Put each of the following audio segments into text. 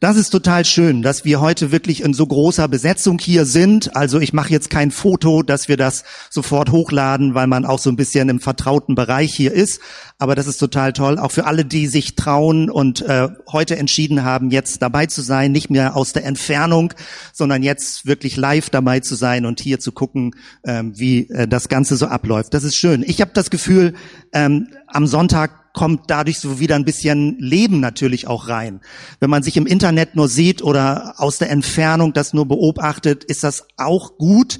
Das ist total schön, dass wir heute wirklich in so großer Besetzung hier sind. Also ich mache jetzt kein Foto, dass wir das sofort hochladen, weil man auch so ein bisschen im vertrauten Bereich hier ist. Aber das ist total toll, auch für alle, die sich trauen und äh, heute entschieden haben, jetzt dabei zu sein, nicht mehr aus der Entfernung, sondern jetzt wirklich live dabei zu sein und hier zu gucken, ähm, wie äh, das Ganze so abläuft. Das ist schön. Ich habe das Gefühl, ähm, am Sonntag kommt dadurch so wieder ein bisschen Leben natürlich auch rein. Wenn man sich im Internet nur sieht oder aus der Entfernung das nur beobachtet, ist das auch gut.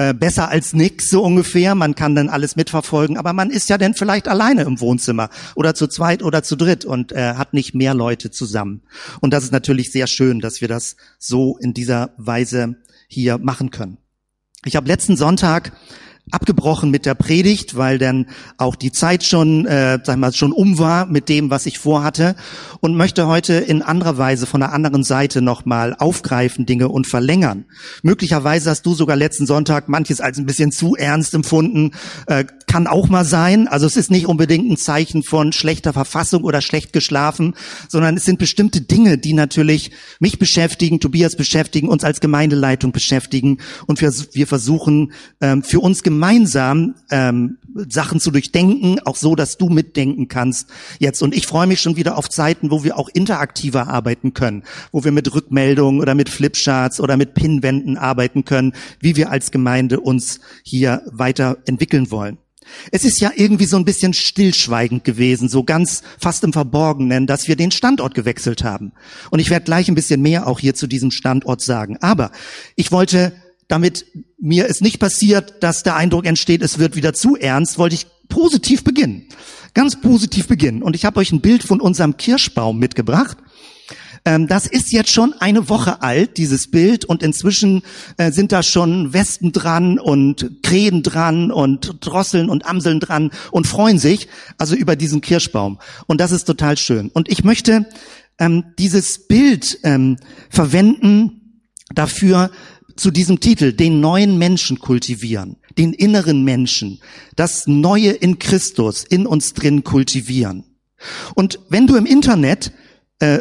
Äh, besser als nix, so ungefähr. Man kann dann alles mitverfolgen, aber man ist ja dann vielleicht alleine im Wohnzimmer oder zu zweit oder zu dritt und äh, hat nicht mehr Leute zusammen. Und das ist natürlich sehr schön, dass wir das so in dieser Weise hier machen können. Ich habe letzten Sonntag abgebrochen mit der Predigt, weil dann auch die Zeit schon, äh, sag mal, schon um war mit dem, was ich vorhatte und möchte heute in anderer Weise von der anderen Seite nochmal aufgreifen Dinge und verlängern. Möglicherweise hast du sogar letzten Sonntag manches als ein bisschen zu ernst empfunden, äh, kann auch mal sein. Also es ist nicht unbedingt ein Zeichen von schlechter Verfassung oder schlecht geschlafen, sondern es sind bestimmte Dinge, die natürlich mich beschäftigen, Tobias beschäftigen, uns als Gemeindeleitung beschäftigen und wir, wir versuchen ähm, für uns gemeinsam ähm, Sachen zu durchdenken, auch so, dass du mitdenken kannst jetzt. Und ich freue mich schon wieder auf Zeiten, wo wir auch interaktiver arbeiten können, wo wir mit Rückmeldungen oder mit Flipcharts oder mit Pinwänden arbeiten können, wie wir als Gemeinde uns hier weiterentwickeln wollen. Es ist ja irgendwie so ein bisschen stillschweigend gewesen, so ganz fast im Verborgenen, dass wir den Standort gewechselt haben. Und ich werde gleich ein bisschen mehr auch hier zu diesem Standort sagen. Aber ich wollte, damit mir es nicht passiert, dass der Eindruck entsteht, es wird wieder zu ernst, wollte ich positiv beginnen. Ganz positiv beginnen. Und ich habe euch ein Bild von unserem Kirschbaum mitgebracht. Ähm, das ist jetzt schon eine Woche alt, dieses Bild, und inzwischen äh, sind da schon Wespen dran und Krähen dran und Drosseln und Amseln dran und freuen sich also über diesen Kirschbaum. Und das ist total schön. Und ich möchte ähm, dieses Bild ähm, verwenden dafür, zu diesem Titel, den neuen Menschen kultivieren, den inneren Menschen, das Neue in Christus in uns drin kultivieren. Und wenn du im Internet äh,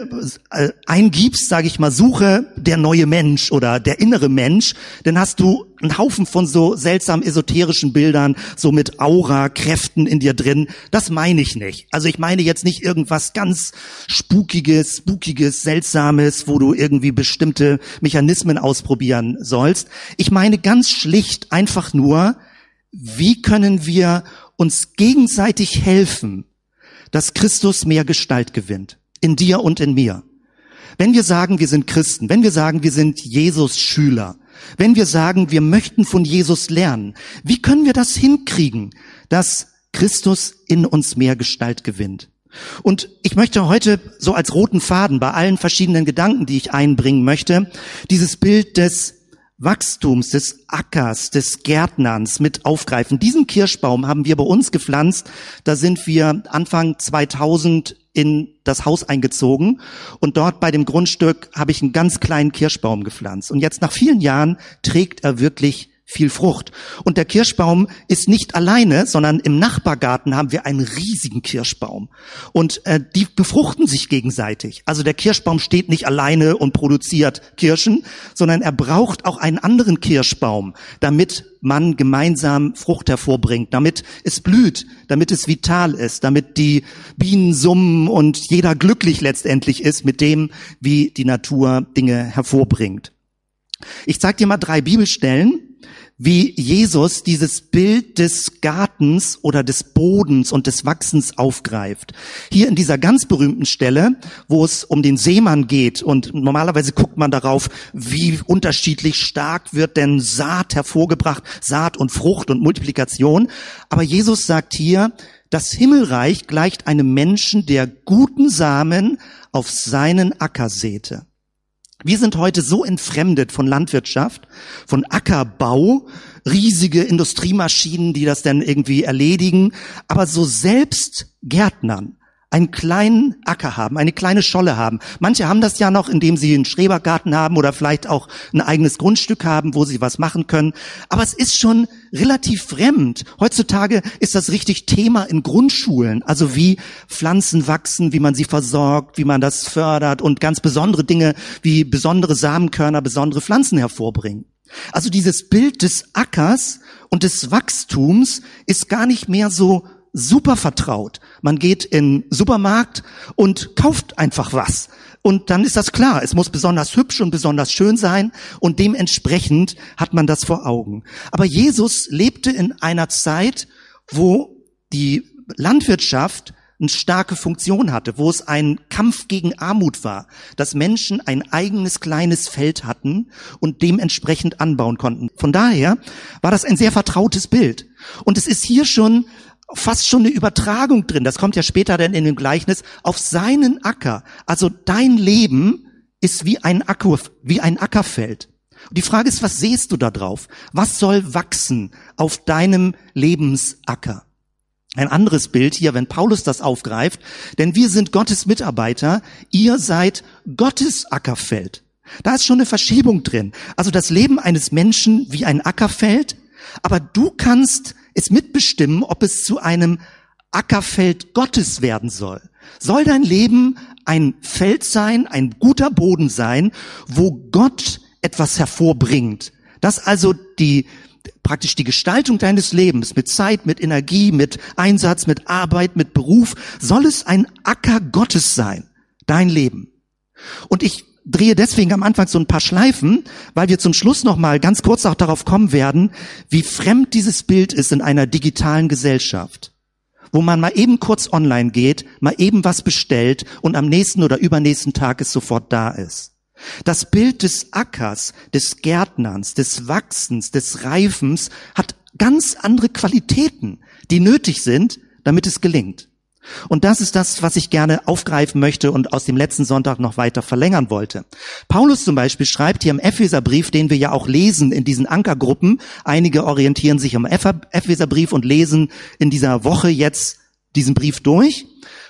äh, eingibst, sage ich mal, suche der neue Mensch oder der innere Mensch, dann hast du einen Haufen von so seltsam esoterischen Bildern, so mit Aura-Kräften in dir drin. Das meine ich nicht. Also ich meine jetzt nicht irgendwas ganz spukiges, spukiges, seltsames, wo du irgendwie bestimmte Mechanismen ausprobieren sollst. Ich meine ganz schlicht einfach nur, wie können wir uns gegenseitig helfen, dass Christus mehr Gestalt gewinnt in dir und in mir. Wenn wir sagen, wir sind Christen, wenn wir sagen, wir sind Jesus Schüler, wenn wir sagen, wir möchten von Jesus lernen, wie können wir das hinkriegen, dass Christus in uns mehr Gestalt gewinnt? Und ich möchte heute so als roten Faden bei allen verschiedenen Gedanken, die ich einbringen möchte, dieses Bild des Wachstums, des Ackers, des Gärtnerns mit aufgreifen. Diesen Kirschbaum haben wir bei uns gepflanzt. Da sind wir Anfang 2000 in das Haus eingezogen und dort bei dem Grundstück habe ich einen ganz kleinen Kirschbaum gepflanzt. Und jetzt nach vielen Jahren trägt er wirklich viel Frucht. Und der Kirschbaum ist nicht alleine, sondern im Nachbargarten haben wir einen riesigen Kirschbaum. Und äh, die befruchten sich gegenseitig. Also der Kirschbaum steht nicht alleine und produziert Kirschen, sondern er braucht auch einen anderen Kirschbaum, damit man gemeinsam Frucht hervorbringt, damit es blüht, damit es vital ist, damit die Bienen summen und jeder glücklich letztendlich ist mit dem, wie die Natur Dinge hervorbringt. Ich zeige dir mal drei Bibelstellen, wie Jesus dieses Bild des Gartens oder des Bodens und des Wachsens aufgreift. Hier in dieser ganz berühmten Stelle, wo es um den Seemann geht und normalerweise guckt man darauf, wie unterschiedlich stark wird denn Saat hervorgebracht, Saat und Frucht und Multiplikation. Aber Jesus sagt hier, das Himmelreich gleicht einem Menschen, der guten Samen auf seinen Acker säte. Wir sind heute so entfremdet von Landwirtschaft, von Ackerbau, riesige Industriemaschinen, die das dann irgendwie erledigen, aber so selbst Gärtnern, einen kleinen Acker haben, eine kleine Scholle haben. Manche haben das ja noch, indem sie einen Schrebergarten haben oder vielleicht auch ein eigenes Grundstück haben, wo sie was machen können. Aber es ist schon relativ fremd. Heutzutage ist das richtig Thema in Grundschulen. Also wie Pflanzen wachsen, wie man sie versorgt, wie man das fördert und ganz besondere Dinge wie besondere Samenkörner, besondere Pflanzen hervorbringen. Also dieses Bild des Ackers und des Wachstums ist gar nicht mehr so super vertraut. Man geht in Supermarkt und kauft einfach was. Und dann ist das klar. Es muss besonders hübsch und besonders schön sein. Und dementsprechend hat man das vor Augen. Aber Jesus lebte in einer Zeit, wo die Landwirtschaft eine starke Funktion hatte, wo es ein Kampf gegen Armut war, dass Menschen ein eigenes kleines Feld hatten und dementsprechend anbauen konnten. Von daher war das ein sehr vertrautes Bild. Und es ist hier schon fast schon eine Übertragung drin, das kommt ja später dann in dem Gleichnis, auf seinen Acker. Also dein Leben ist wie ein Acker, wie ein Ackerfeld. Und die Frage ist, was siehst du da drauf? Was soll wachsen auf deinem Lebensacker? Ein anderes Bild hier, wenn Paulus das aufgreift, denn wir sind Gottes Mitarbeiter, ihr seid Gottes Ackerfeld. Da ist schon eine Verschiebung drin. Also das Leben eines Menschen wie ein Ackerfeld, aber du kannst es mitbestimmen, ob es zu einem Ackerfeld Gottes werden soll. Soll dein Leben ein Feld sein, ein guter Boden sein, wo Gott etwas hervorbringt. Das also die, praktisch die Gestaltung deines Lebens mit Zeit, mit Energie, mit Einsatz, mit Arbeit, mit Beruf, soll es ein Acker Gottes sein, dein Leben. Und ich drehe deswegen am Anfang so ein paar Schleifen, weil wir zum Schluss noch mal ganz kurz auch darauf kommen werden, wie fremd dieses Bild ist in einer digitalen Gesellschaft, wo man mal eben kurz online geht, mal eben was bestellt und am nächsten oder übernächsten Tag es sofort da ist. Das Bild des Ackers, des Gärtnerns, des Wachsens, des Reifens hat ganz andere Qualitäten, die nötig sind, damit es gelingt. Und das ist das, was ich gerne aufgreifen möchte und aus dem letzten Sonntag noch weiter verlängern wollte. Paulus zum Beispiel schreibt hier im Epheserbrief, den wir ja auch lesen in diesen Ankergruppen. Einige orientieren sich am Epheserbrief und lesen in dieser Woche jetzt diesen Brief durch.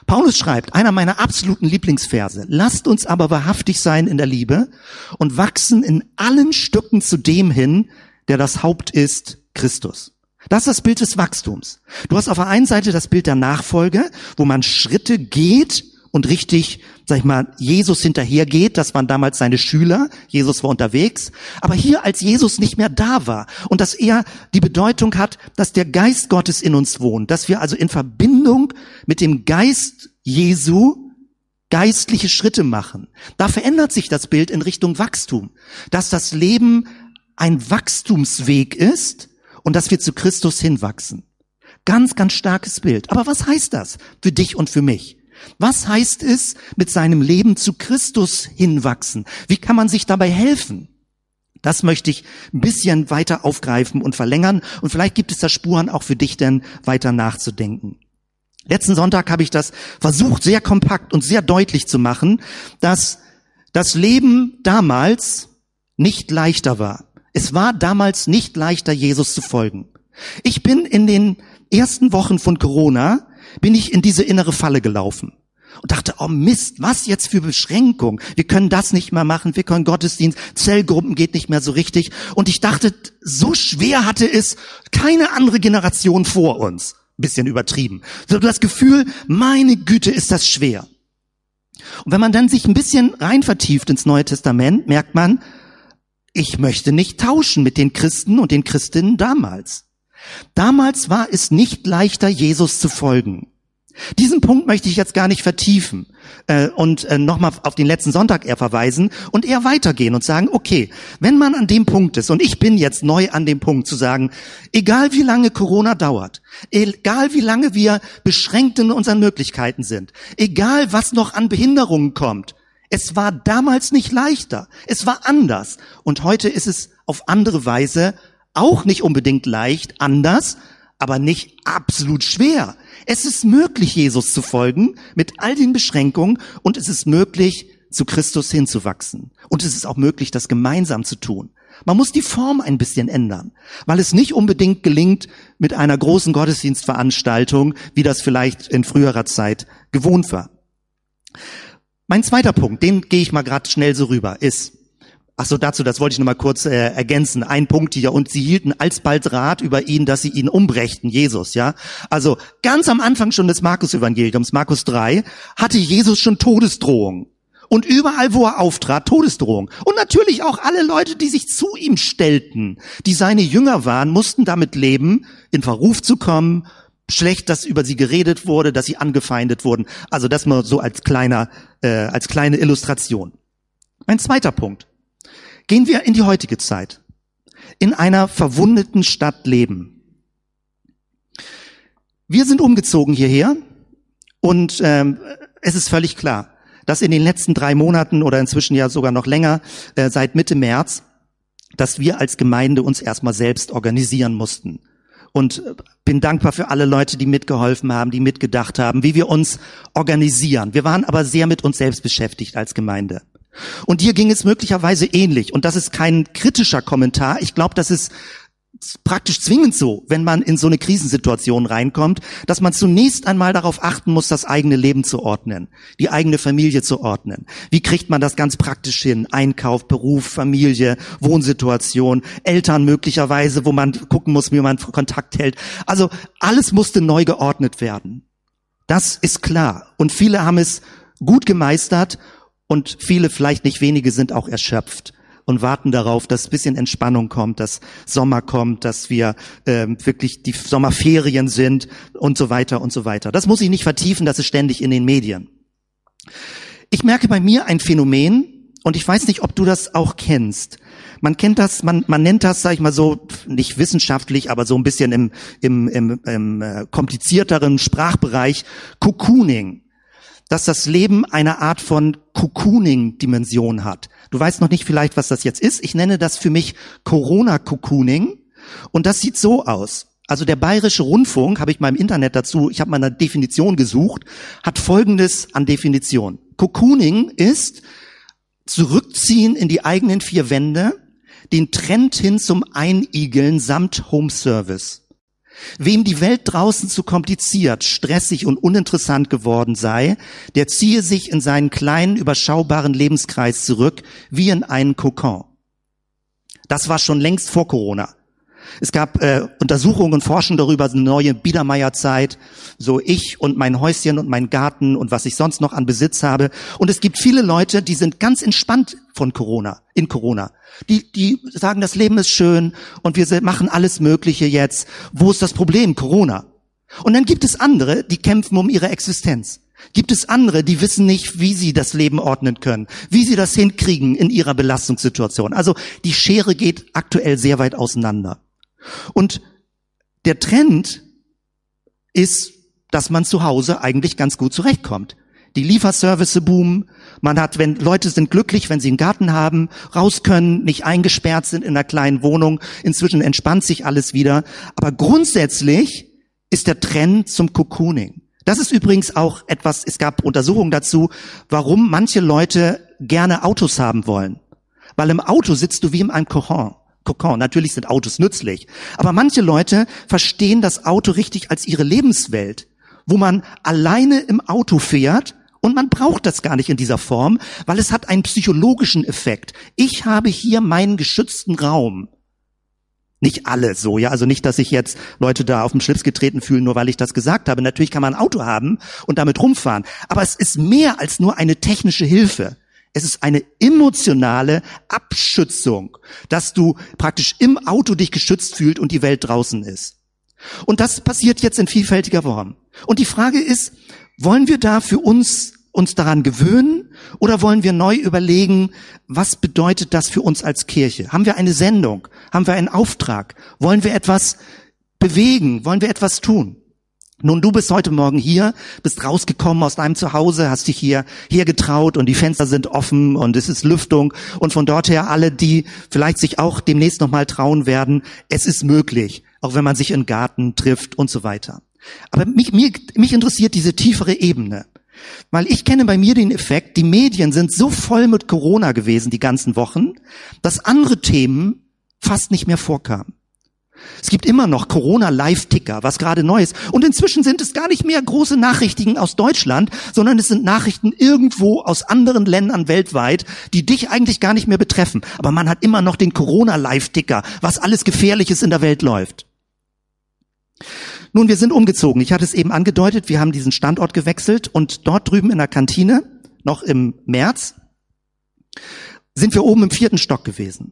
Paulus schreibt, einer meiner absoluten Lieblingsverse, lasst uns aber wahrhaftig sein in der Liebe und wachsen in allen Stücken zu dem hin, der das Haupt ist, Christus. Das ist das Bild des Wachstums. Du hast auf der einen Seite das Bild der Nachfolge, wo man Schritte geht und richtig, sag ich mal, Jesus hinterhergeht. Das waren damals seine Schüler. Jesus war unterwegs. Aber hier, als Jesus nicht mehr da war und dass er die Bedeutung hat, dass der Geist Gottes in uns wohnt, dass wir also in Verbindung mit dem Geist Jesu geistliche Schritte machen. Da verändert sich das Bild in Richtung Wachstum, dass das Leben ein Wachstumsweg ist, und dass wir zu Christus hinwachsen. Ganz, ganz starkes Bild. Aber was heißt das für dich und für mich? Was heißt es, mit seinem Leben zu Christus hinwachsen? Wie kann man sich dabei helfen? Das möchte ich ein bisschen weiter aufgreifen und verlängern. Und vielleicht gibt es da Spuren auch für dich denn weiter nachzudenken. Letzten Sonntag habe ich das versucht, sehr kompakt und sehr deutlich zu machen, dass das Leben damals nicht leichter war. Es war damals nicht leichter, Jesus zu folgen. Ich bin in den ersten Wochen von Corona, bin ich in diese innere Falle gelaufen und dachte, oh Mist, was jetzt für Beschränkung? Wir können das nicht mehr machen, wir können Gottesdienst, Zellgruppen geht nicht mehr so richtig. Und ich dachte, so schwer hatte es keine andere Generation vor uns. bisschen übertrieben. So das Gefühl, meine Güte, ist das schwer. Und wenn man dann sich ein bisschen rein vertieft ins Neue Testament, merkt man, ich möchte nicht tauschen mit den Christen und den Christinnen damals. Damals war es nicht leichter, Jesus zu folgen. Diesen Punkt möchte ich jetzt gar nicht vertiefen äh, und äh, nochmal auf den letzten Sonntag eher verweisen und eher weitergehen und sagen, okay, wenn man an dem Punkt ist, und ich bin jetzt neu an dem Punkt zu sagen, egal wie lange Corona dauert, egal wie lange wir beschränkt in unseren Möglichkeiten sind, egal was noch an Behinderungen kommt, es war damals nicht leichter. Es war anders. Und heute ist es auf andere Weise auch nicht unbedingt leicht, anders, aber nicht absolut schwer. Es ist möglich, Jesus zu folgen mit all den Beschränkungen und es ist möglich, zu Christus hinzuwachsen. Und es ist auch möglich, das gemeinsam zu tun. Man muss die Form ein bisschen ändern, weil es nicht unbedingt gelingt mit einer großen Gottesdienstveranstaltung, wie das vielleicht in früherer Zeit gewohnt war. Mein zweiter Punkt, den gehe ich mal gerade schnell so rüber, ist, ach so dazu, das wollte ich noch mal kurz äh, ergänzen, ein Punkt hier, und sie hielten alsbald Rat über ihn, dass sie ihn umbrächten, Jesus, ja. Also ganz am Anfang schon des Markus-Evangeliums, Markus 3, hatte Jesus schon Todesdrohungen. Und überall, wo er auftrat, Todesdrohung. Und natürlich auch alle Leute, die sich zu ihm stellten, die seine Jünger waren, mussten damit leben, in Verruf zu kommen, schlecht, dass über sie geredet wurde, dass sie angefeindet wurden. Also das mal so als kleiner, äh, als kleine Illustration. Mein zweiter Punkt. Gehen wir in die heutige Zeit. In einer verwundeten Stadt leben. Wir sind umgezogen hierher und ähm, es ist völlig klar, dass in den letzten drei Monaten oder inzwischen ja sogar noch länger, äh, seit Mitte März, dass wir als Gemeinde uns erstmal selbst organisieren mussten. Und bin dankbar für alle Leute, die mitgeholfen haben, die mitgedacht haben, wie wir uns organisieren. Wir waren aber sehr mit uns selbst beschäftigt als Gemeinde. Und hier ging es möglicherweise ähnlich. Und das ist kein kritischer Kommentar. Ich glaube, das ist praktisch zwingend so, wenn man in so eine Krisensituation reinkommt, dass man zunächst einmal darauf achten muss, das eigene Leben zu ordnen, die eigene Familie zu ordnen. Wie kriegt man das ganz praktisch hin? Einkauf, Beruf, Familie, Wohnsituation, Eltern möglicherweise, wo man gucken muss, wie man Kontakt hält. Also alles musste neu geordnet werden. Das ist klar. Und viele haben es gut gemeistert und viele, vielleicht nicht wenige, sind auch erschöpft und warten darauf, dass ein bisschen Entspannung kommt, dass Sommer kommt, dass wir äh, wirklich die Sommerferien sind und so weiter und so weiter. Das muss ich nicht vertiefen, das ist ständig in den Medien. Ich merke bei mir ein Phänomen und ich weiß nicht, ob du das auch kennst. Man kennt das, man, man nennt das, sag ich mal so, nicht wissenschaftlich, aber so ein bisschen im, im, im, im äh, komplizierteren Sprachbereich, Cocooning dass das Leben eine Art von Cocooning-Dimension hat. Du weißt noch nicht vielleicht, was das jetzt ist. Ich nenne das für mich Corona-Cocooning. Und das sieht so aus. Also der Bayerische Rundfunk, habe ich mal im Internet dazu, ich habe mal eine Definition gesucht, hat Folgendes an Definition. Cocooning ist zurückziehen in die eigenen vier Wände, den Trend hin zum Einigeln samt Home Service. Wem die Welt draußen zu kompliziert, stressig und uninteressant geworden sei, der ziehe sich in seinen kleinen, überschaubaren Lebenskreis zurück, wie in einen Kokon. Das war schon längst vor Corona. Es gab äh, Untersuchungen und Forschen darüber, eine neue Biedermeierzeit, so ich und mein Häuschen und mein Garten und was ich sonst noch an Besitz habe. Und es gibt viele Leute, die sind ganz entspannt von Corona, in Corona. Die, die sagen, das Leben ist schön und wir machen alles Mögliche jetzt. Wo ist das Problem? Corona. Und dann gibt es andere, die kämpfen um ihre Existenz. Gibt es andere, die wissen nicht, wie sie das Leben ordnen können, wie sie das hinkriegen in ihrer Belastungssituation. Also die Schere geht aktuell sehr weit auseinander. Und der Trend ist, dass man zu Hause eigentlich ganz gut zurechtkommt. Die Lieferservice boomen. Man hat, wenn Leute sind glücklich, wenn sie einen Garten haben, raus können, nicht eingesperrt sind in einer kleinen Wohnung. Inzwischen entspannt sich alles wieder. Aber grundsätzlich ist der Trend zum Cocooning. Das ist übrigens auch etwas, es gab Untersuchungen dazu, warum manche Leute gerne Autos haben wollen. Weil im Auto sitzt du wie in einem Kokon. Kokon. Natürlich sind Autos nützlich. Aber manche Leute verstehen das Auto richtig als ihre Lebenswelt, wo man alleine im Auto fährt und man braucht das gar nicht in dieser Form, weil es hat einen psychologischen Effekt. Ich habe hier meinen geschützten Raum. Nicht alle so, ja. Also nicht, dass sich jetzt Leute da auf den Schlips getreten fühlen, nur weil ich das gesagt habe. Natürlich kann man ein Auto haben und damit rumfahren. Aber es ist mehr als nur eine technische Hilfe. Es ist eine emotionale Abschützung, dass du praktisch im Auto dich geschützt fühlt und die Welt draußen ist. Und das passiert jetzt in vielfältiger Form. Und die Frage ist, wollen wir da für uns uns daran gewöhnen oder wollen wir neu überlegen, was bedeutet das für uns als Kirche? Haben wir eine Sendung? Haben wir einen Auftrag? Wollen wir etwas bewegen? Wollen wir etwas tun? Nun, du bist heute Morgen hier, bist rausgekommen aus deinem Zuhause, hast dich hier hergetraut und die Fenster sind offen und es ist Lüftung und von dort her alle, die vielleicht sich auch demnächst nochmal trauen werden, es ist möglich, auch wenn man sich im Garten trifft und so weiter. Aber mich, mich, mich interessiert diese tiefere Ebene. Weil ich kenne bei mir den Effekt, die Medien sind so voll mit Corona gewesen die ganzen Wochen, dass andere Themen fast nicht mehr vorkam. Es gibt immer noch Corona-Live-Ticker, was gerade neu ist. Und inzwischen sind es gar nicht mehr große Nachrichten aus Deutschland, sondern es sind Nachrichten irgendwo aus anderen Ländern weltweit, die dich eigentlich gar nicht mehr betreffen. Aber man hat immer noch den Corona-Live-Ticker, was alles Gefährliches in der Welt läuft. Nun, wir sind umgezogen. Ich hatte es eben angedeutet, wir haben diesen Standort gewechselt und dort drüben in der Kantine, noch im März, sind wir oben im vierten Stock gewesen.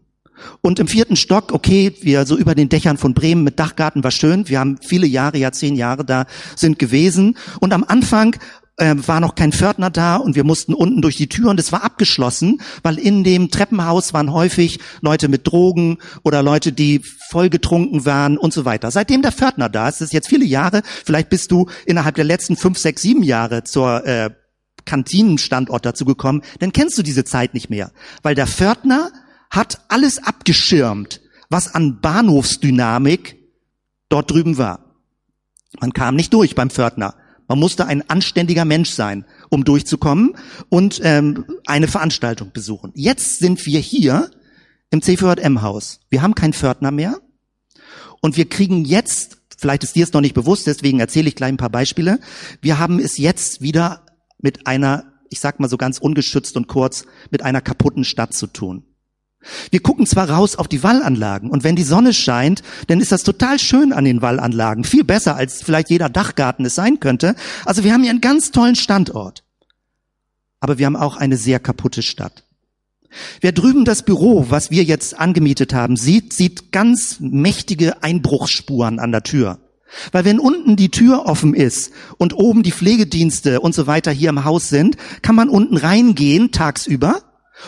Und im vierten Stock, okay, wir so über den Dächern von Bremen mit Dachgarten war schön. Wir haben viele Jahre, ja zehn Jahre da sind gewesen. Und am Anfang äh, war noch kein Pförtner da und wir mussten unten durch die Tür und es war abgeschlossen, weil in dem Treppenhaus waren häufig Leute mit Drogen oder Leute, die vollgetrunken waren und so weiter. Seitdem der Pförtner da ist, ist jetzt viele Jahre, vielleicht bist du innerhalb der letzten fünf, sechs, sieben Jahre zur äh, Kantinenstandort dazu gekommen, dann kennst du diese Zeit nicht mehr, weil der Pförtner hat alles abgeschirmt, was an Bahnhofsdynamik dort drüben war. Man kam nicht durch beim Pförtner. Man musste ein anständiger Mensch sein, um durchzukommen und ähm, eine Veranstaltung besuchen. Jetzt sind wir hier im CVJM-Haus. Wir haben keinen Pförtner mehr und wir kriegen jetzt, vielleicht ist dir es noch nicht bewusst, deswegen erzähle ich gleich ein paar Beispiele, wir haben es jetzt wieder mit einer, ich sag mal so ganz ungeschützt und kurz, mit einer kaputten Stadt zu tun. Wir gucken zwar raus auf die Wallanlagen und wenn die Sonne scheint, dann ist das total schön an den Wallanlagen. Viel besser, als vielleicht jeder Dachgarten es sein könnte. Also wir haben hier einen ganz tollen Standort. Aber wir haben auch eine sehr kaputte Stadt. Wer drüben das Büro, was wir jetzt angemietet haben, sieht, sieht ganz mächtige Einbruchsspuren an der Tür. Weil wenn unten die Tür offen ist und oben die Pflegedienste und so weiter hier im Haus sind, kann man unten reingehen tagsüber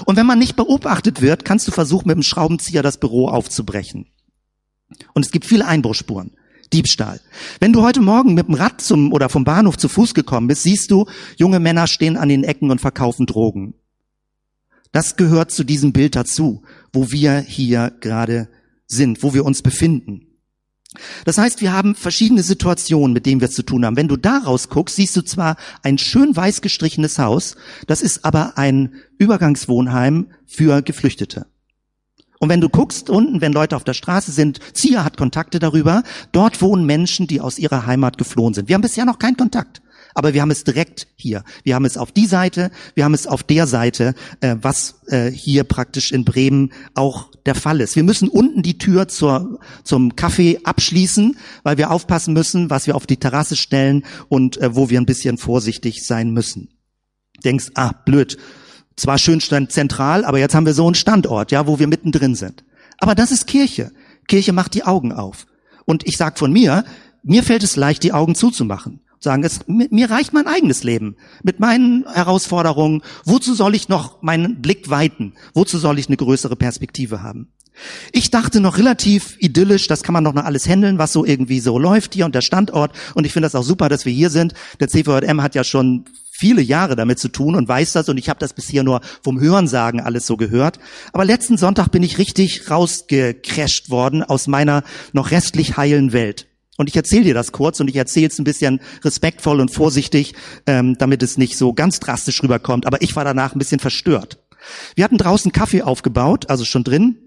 und wenn man nicht beobachtet wird, kannst du versuchen, mit dem Schraubenzieher das Büro aufzubrechen. Und es gibt viele Einbruchspuren. Diebstahl. Wenn du heute Morgen mit dem Rad zum oder vom Bahnhof zu Fuß gekommen bist, siehst du, junge Männer stehen an den Ecken und verkaufen Drogen. Das gehört zu diesem Bild dazu, wo wir hier gerade sind, wo wir uns befinden. Das heißt, wir haben verschiedene Situationen, mit denen wir zu tun haben. Wenn du daraus guckst, siehst du zwar ein schön weiß gestrichenes Haus, das ist aber ein Übergangswohnheim für Geflüchtete. Und wenn du guckst unten, wenn Leute auf der Straße sind, Zia hat Kontakte darüber, dort wohnen Menschen, die aus ihrer Heimat geflohen sind. Wir haben bisher noch keinen Kontakt aber wir haben es direkt hier. Wir haben es auf die Seite, wir haben es auf der Seite, äh, was äh, hier praktisch in Bremen auch der Fall ist. Wir müssen unten die Tür zur, zum Kaffee abschließen, weil wir aufpassen müssen, was wir auf die Terrasse stellen und äh, wo wir ein bisschen vorsichtig sein müssen. Denkst, ah, blöd. Zwar schön zentral, aber jetzt haben wir so einen Standort, ja, wo wir mittendrin sind. Aber das ist Kirche. Kirche macht die Augen auf. Und ich sag von mir, mir fällt es leicht, die Augen zuzumachen sagen, es, mir reicht mein eigenes Leben mit meinen Herausforderungen. Wozu soll ich noch meinen Blick weiten? Wozu soll ich eine größere Perspektive haben? Ich dachte noch relativ idyllisch, das kann man doch noch alles handeln, was so irgendwie so läuft hier und der Standort. Und ich finde das auch super, dass wir hier sind. Der CVM hat ja schon viele Jahre damit zu tun und weiß das und ich habe das bisher nur vom Hörensagen alles so gehört. Aber letzten Sonntag bin ich richtig rausgecrasht worden aus meiner noch restlich heilen Welt. Und ich erzähle dir das kurz und ich erzähle es ein bisschen respektvoll und vorsichtig, ähm, damit es nicht so ganz drastisch rüberkommt. Aber ich war danach ein bisschen verstört. Wir hatten draußen Kaffee aufgebaut, also schon drin.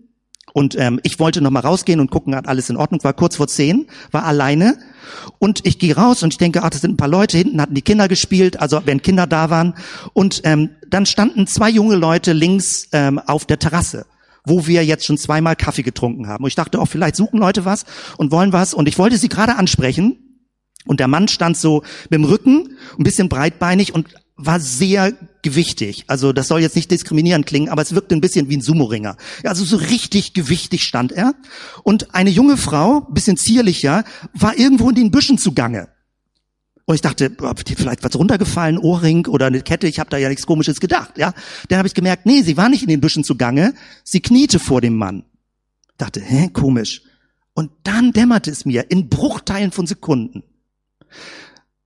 Und ähm, ich wollte noch mal rausgehen und gucken, hat alles in Ordnung. War kurz vor zehn, war alleine. Und ich gehe raus und ich denke, ach, das sind ein paar Leute. Hinten hatten die Kinder gespielt, also wenn Kinder da waren. Und ähm, dann standen zwei junge Leute links ähm, auf der Terrasse wo wir jetzt schon zweimal Kaffee getrunken haben. Und ich dachte, oh, vielleicht suchen Leute was und wollen was. Und ich wollte sie gerade ansprechen. Und der Mann stand so mit dem Rücken, ein bisschen breitbeinig und war sehr gewichtig. Also das soll jetzt nicht diskriminierend klingen, aber es wirkte ein bisschen wie ein Sumo-Ringer. Also so richtig gewichtig stand er. Und eine junge Frau, bisschen zierlicher, war irgendwo in den Büschen zugange. Und ich dachte, vielleicht was runtergefallen, Ohrring oder eine Kette, ich habe da ja nichts komisches gedacht, ja. Dann habe ich gemerkt, nee, sie war nicht in den Büschen zugange, sie kniete vor dem Mann. Dachte, hä, komisch. Und dann dämmerte es mir in Bruchteilen von Sekunden.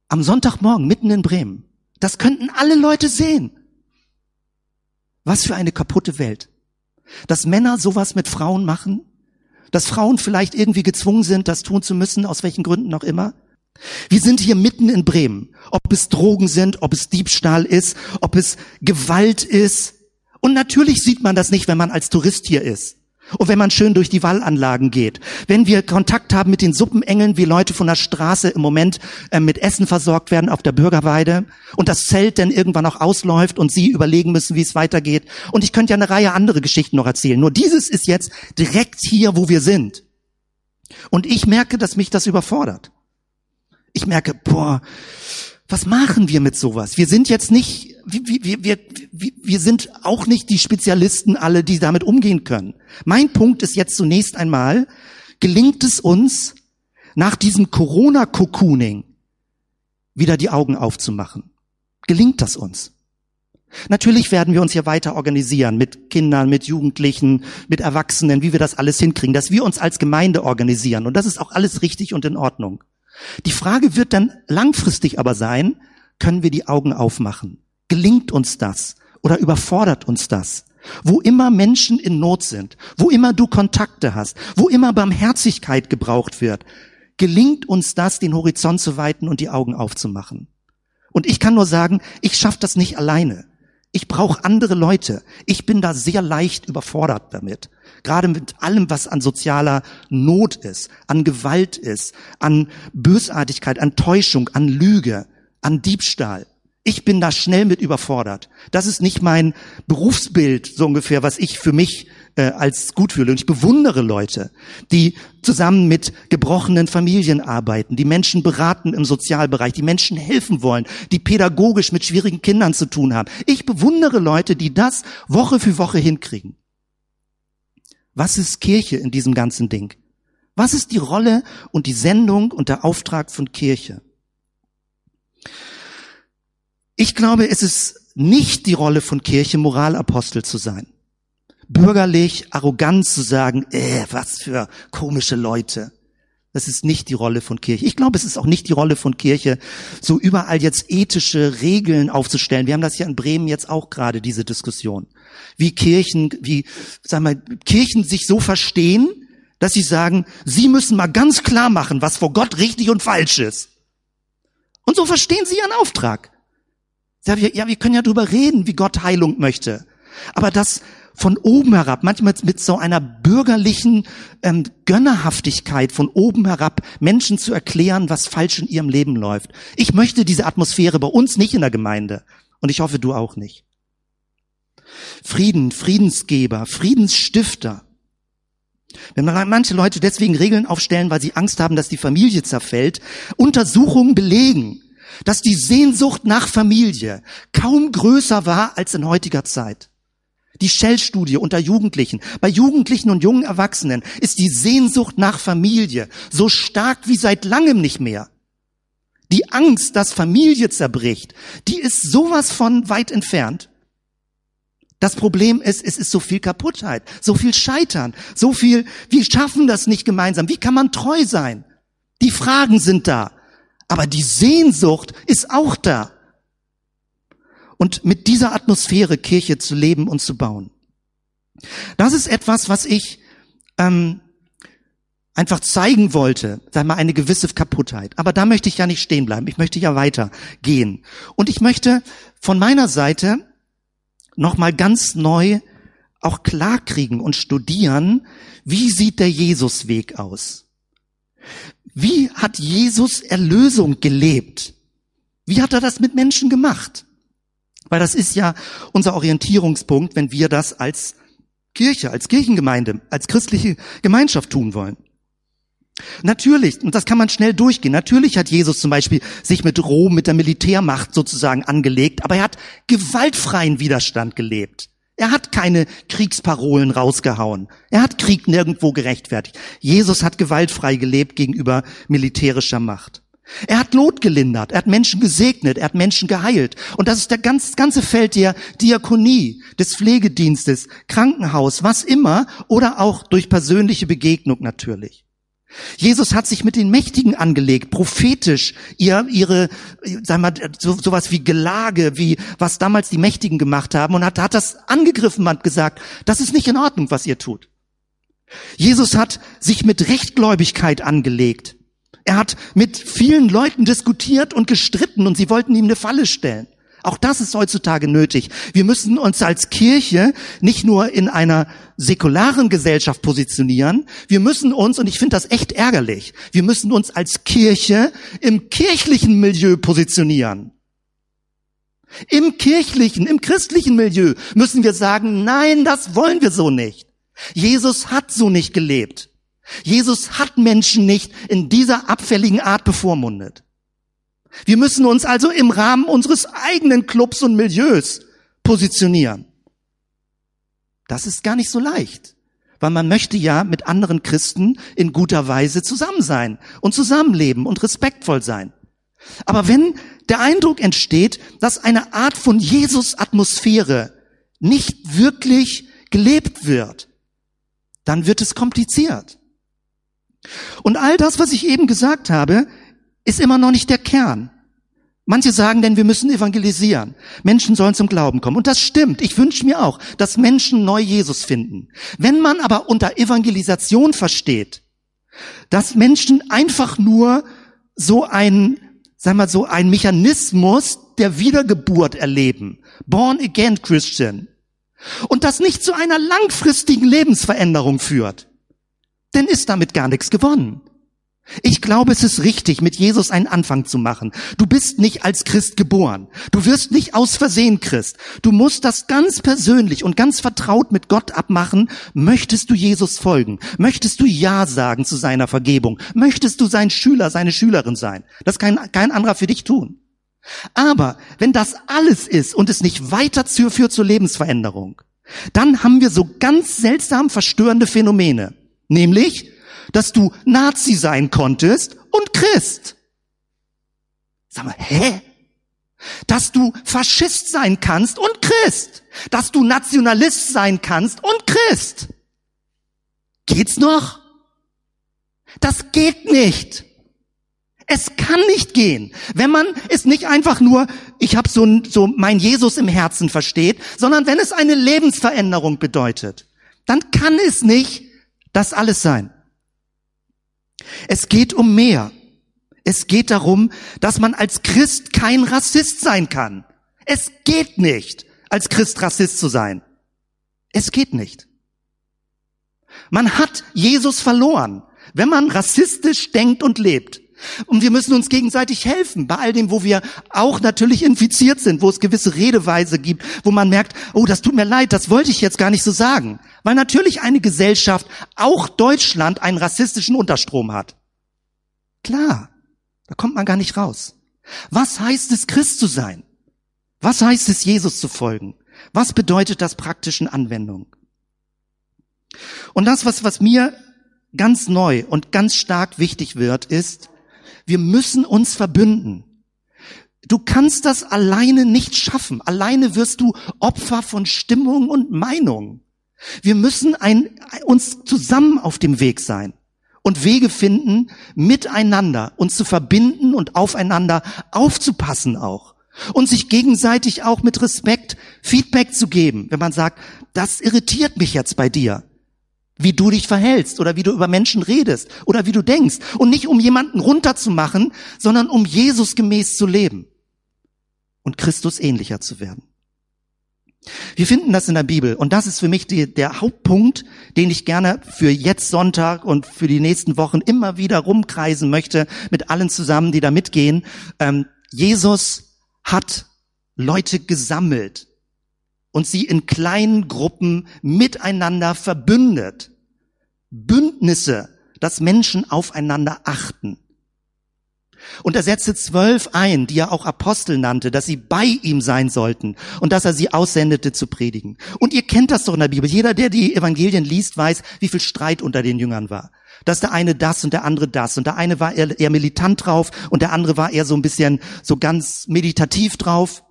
Am Sonntagmorgen mitten in Bremen. Das könnten alle Leute sehen. Was für eine kaputte Welt. Dass Männer sowas mit Frauen machen, dass Frauen vielleicht irgendwie gezwungen sind, das tun zu müssen, aus welchen Gründen auch immer. Wir sind hier mitten in Bremen. Ob es Drogen sind, ob es Diebstahl ist, ob es Gewalt ist. Und natürlich sieht man das nicht, wenn man als Tourist hier ist. Und wenn man schön durch die Wallanlagen geht, wenn wir Kontakt haben mit den Suppenengeln, wie Leute von der Straße im Moment äh, mit Essen versorgt werden auf der Bürgerweide und das Zelt dann irgendwann auch ausläuft und sie überlegen müssen, wie es weitergeht. Und ich könnte ja eine Reihe andere Geschichten noch erzählen. Nur dieses ist jetzt direkt hier, wo wir sind. Und ich merke, dass mich das überfordert. Ich merke, boah, was machen wir mit sowas? Wir sind jetzt nicht wir, wir, wir, wir sind auch nicht die Spezialisten alle, die damit umgehen können. Mein Punkt ist jetzt zunächst einmal, gelingt es uns, nach diesem Corona-Cocooning wieder die Augen aufzumachen? Gelingt das uns? Natürlich werden wir uns hier weiter organisieren mit Kindern, mit Jugendlichen, mit Erwachsenen, wie wir das alles hinkriegen, dass wir uns als Gemeinde organisieren. Und das ist auch alles richtig und in Ordnung. Die Frage wird dann langfristig aber sein, können wir die Augen aufmachen? Gelingt uns das oder überfordert uns das? Wo immer Menschen in Not sind, wo immer du Kontakte hast, wo immer Barmherzigkeit gebraucht wird, gelingt uns das, den Horizont zu weiten und die Augen aufzumachen. Und ich kann nur sagen, ich schaffe das nicht alleine. Ich brauche andere Leute. Ich bin da sehr leicht überfordert damit. Gerade mit allem, was an sozialer Not ist, an Gewalt ist, an Bösartigkeit, an Täuschung, an Lüge, an Diebstahl. Ich bin da schnell mit überfordert. Das ist nicht mein Berufsbild, so ungefähr, was ich für mich äh, als gut fühle. Und ich bewundere Leute, die zusammen mit gebrochenen Familien arbeiten, die Menschen beraten im Sozialbereich, die Menschen helfen wollen, die pädagogisch mit schwierigen Kindern zu tun haben. Ich bewundere Leute, die das Woche für Woche hinkriegen. Was ist Kirche in diesem ganzen Ding? Was ist die Rolle und die Sendung und der Auftrag von Kirche? Ich glaube, es ist nicht die Rolle von Kirche, Moralapostel zu sein. Bürgerlich, arrogant zu sagen, äh, was für komische Leute. Das ist nicht die Rolle von Kirche. Ich glaube, es ist auch nicht die Rolle von Kirche, so überall jetzt ethische Regeln aufzustellen. Wir haben das ja in Bremen jetzt auch gerade, diese Diskussion. Wie Kirchen, wie, sagen wir, Kirchen sich so verstehen, dass sie sagen, sie müssen mal ganz klar machen, was vor Gott richtig und falsch ist. Und so verstehen sie ihren Auftrag. Ja, wir, ja, wir können ja drüber reden, wie Gott Heilung möchte. Aber das von oben herab, manchmal mit so einer bürgerlichen ähm, Gönnerhaftigkeit von oben herab Menschen zu erklären, was falsch in ihrem Leben läuft. Ich möchte diese Atmosphäre bei uns nicht in der Gemeinde. Und ich hoffe, du auch nicht. Frieden, Friedensgeber, Friedensstifter. Wenn manche Leute deswegen Regeln aufstellen, weil sie Angst haben, dass die Familie zerfällt, Untersuchungen belegen, dass die Sehnsucht nach Familie kaum größer war als in heutiger Zeit. Die Shell-Studie unter Jugendlichen, bei Jugendlichen und jungen Erwachsenen ist die Sehnsucht nach Familie so stark wie seit langem nicht mehr. Die Angst, dass Familie zerbricht, die ist sowas von weit entfernt. Das Problem ist, es ist so viel Kaputtheit, so viel Scheitern, so viel, wir schaffen das nicht gemeinsam. Wie kann man treu sein? Die Fragen sind da. Aber die Sehnsucht ist auch da. Und mit dieser Atmosphäre Kirche zu leben und zu bauen. Das ist etwas, was ich ähm, einfach zeigen wollte, sag mal, eine gewisse Kaputtheit. Aber da möchte ich ja nicht stehen bleiben. Ich möchte ja weitergehen. Und ich möchte von meiner Seite nochmal ganz neu auch klarkriegen und studieren, wie sieht der Jesusweg aus? Wie hat Jesus Erlösung gelebt? Wie hat er das mit Menschen gemacht? Weil das ist ja unser Orientierungspunkt, wenn wir das als Kirche, als Kirchengemeinde, als christliche Gemeinschaft tun wollen. Natürlich, und das kann man schnell durchgehen, natürlich hat Jesus zum Beispiel sich mit Rom, mit der Militärmacht sozusagen angelegt, aber er hat gewaltfreien Widerstand gelebt. Er hat keine Kriegsparolen rausgehauen. Er hat Krieg nirgendwo gerechtfertigt. Jesus hat gewaltfrei gelebt gegenüber militärischer Macht. Er hat Not gelindert, er hat Menschen gesegnet, er hat Menschen geheilt. Und das ist der ganz, ganze Feld der Diakonie, des Pflegedienstes, Krankenhaus, was immer, oder auch durch persönliche Begegnung natürlich. Jesus hat sich mit den Mächtigen angelegt, prophetisch, ihr, ihre, sagen wir, so, sowas wie Gelage, wie was damals die Mächtigen gemacht haben und hat, hat das angegriffen, hat gesagt, das ist nicht in Ordnung, was ihr tut. Jesus hat sich mit Rechtgläubigkeit angelegt. Er hat mit vielen Leuten diskutiert und gestritten und sie wollten ihm eine Falle stellen. Auch das ist heutzutage nötig. Wir müssen uns als Kirche nicht nur in einer säkularen Gesellschaft positionieren, wir müssen uns, und ich finde das echt ärgerlich, wir müssen uns als Kirche im kirchlichen Milieu positionieren. Im kirchlichen, im christlichen Milieu müssen wir sagen, nein, das wollen wir so nicht. Jesus hat so nicht gelebt. Jesus hat Menschen nicht in dieser abfälligen Art bevormundet. Wir müssen uns also im Rahmen unseres eigenen Clubs und Milieus positionieren. Das ist gar nicht so leicht, weil man möchte ja mit anderen Christen in guter Weise zusammen sein und zusammenleben und respektvoll sein. Aber wenn der Eindruck entsteht, dass eine Art von Jesus-Atmosphäre nicht wirklich gelebt wird, dann wird es kompliziert. Und all das, was ich eben gesagt habe, ist immer noch nicht der Kern. Manche sagen denn, wir müssen evangelisieren. Menschen sollen zum Glauben kommen. Und das stimmt. Ich wünsche mir auch, dass Menschen neu Jesus finden. Wenn man aber unter Evangelisation versteht, dass Menschen einfach nur so ein, sagen wir so, ein Mechanismus der Wiedergeburt erleben. Born again Christian. Und das nicht zu einer langfristigen Lebensveränderung führt dann ist damit gar nichts gewonnen. Ich glaube, es ist richtig, mit Jesus einen Anfang zu machen. Du bist nicht als Christ geboren. Du wirst nicht aus Versehen Christ. Du musst das ganz persönlich und ganz vertraut mit Gott abmachen. Möchtest du Jesus folgen? Möchtest du Ja sagen zu seiner Vergebung? Möchtest du sein Schüler, seine Schülerin sein? Das kann kein anderer für dich tun. Aber wenn das alles ist und es nicht weiter führt zur Lebensveränderung, dann haben wir so ganz seltsam verstörende Phänomene. Nämlich, dass du Nazi sein konntest und Christ. Sag mal, hä? Dass du Faschist sein kannst und Christ. Dass du Nationalist sein kannst und Christ. Geht's noch? Das geht nicht. Es kann nicht gehen, wenn man es nicht einfach nur, ich habe so, so mein Jesus im Herzen versteht, sondern wenn es eine Lebensveränderung bedeutet, dann kann es nicht das alles sein. Es geht um mehr. Es geht darum, dass man als Christ kein Rassist sein kann. Es geht nicht, als Christ Rassist zu sein. Es geht nicht. Man hat Jesus verloren, wenn man rassistisch denkt und lebt. Und wir müssen uns gegenseitig helfen, bei all dem, wo wir auch natürlich infiziert sind, wo es gewisse Redeweise gibt, wo man merkt, oh, das tut mir leid, das wollte ich jetzt gar nicht so sagen. Weil natürlich eine Gesellschaft, auch Deutschland, einen rassistischen Unterstrom hat. Klar, da kommt man gar nicht raus. Was heißt es, Christ zu sein? Was heißt es, Jesus zu folgen? Was bedeutet das praktischen Anwendung? Und das, was, was mir ganz neu und ganz stark wichtig wird, ist, wir müssen uns verbünden. Du kannst das alleine nicht schaffen. Alleine wirst du Opfer von Stimmung und Meinung. Wir müssen ein, uns zusammen auf dem Weg sein und Wege finden, miteinander uns zu verbinden und aufeinander aufzupassen auch. Und sich gegenseitig auch mit Respekt Feedback zu geben, wenn man sagt, das irritiert mich jetzt bei dir wie du dich verhältst oder wie du über Menschen redest oder wie du denkst. Und nicht um jemanden runterzumachen, sondern um Jesus gemäß zu leben und Christus ähnlicher zu werden. Wir finden das in der Bibel und das ist für mich die, der Hauptpunkt, den ich gerne für jetzt Sonntag und für die nächsten Wochen immer wieder rumkreisen möchte mit allen zusammen, die da mitgehen. Ähm, Jesus hat Leute gesammelt, und sie in kleinen Gruppen miteinander verbündet. Bündnisse, dass Menschen aufeinander achten. Und er setzte zwölf ein, die er auch Apostel nannte, dass sie bei ihm sein sollten und dass er sie aussendete zu predigen. Und ihr kennt das doch in der Bibel. Jeder, der die Evangelien liest, weiß, wie viel Streit unter den Jüngern war. Dass der eine das und der andere das und der eine war eher, eher militant drauf und der andere war eher so ein bisschen so ganz meditativ drauf.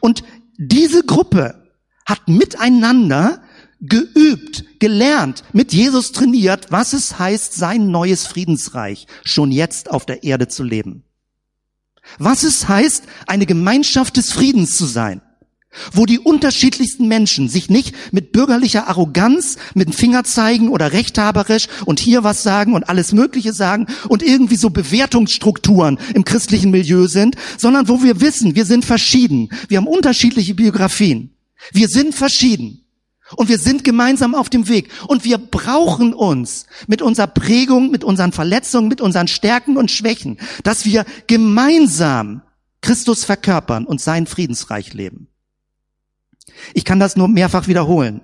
Und diese Gruppe hat miteinander geübt, gelernt, mit Jesus trainiert, was es heißt, sein neues Friedensreich schon jetzt auf der Erde zu leben. Was es heißt, eine Gemeinschaft des Friedens zu sein. wo die unterschiedlichsten Menschen sich nicht mit bürgerlicher Arroganz, mit dem Finger zeigen oder rechthaberisch und hier was sagen und alles Mögliche sagen und irgendwie so Bewertungsstrukturen im christlichen Milieu sind, sondern wo wir wissen, wir sind verschieden. Wir haben unterschiedliche Biografien. Wir sind verschieden. Und wir sind gemeinsam auf dem Weg. Und wir brauchen uns mit unserer Prägung, mit unseren Verletzungen, mit unseren Stärken und Schwächen, dass wir gemeinsam Christus verkörpern und sein Friedensreich leben. Ich kann das nur mehrfach wiederholen.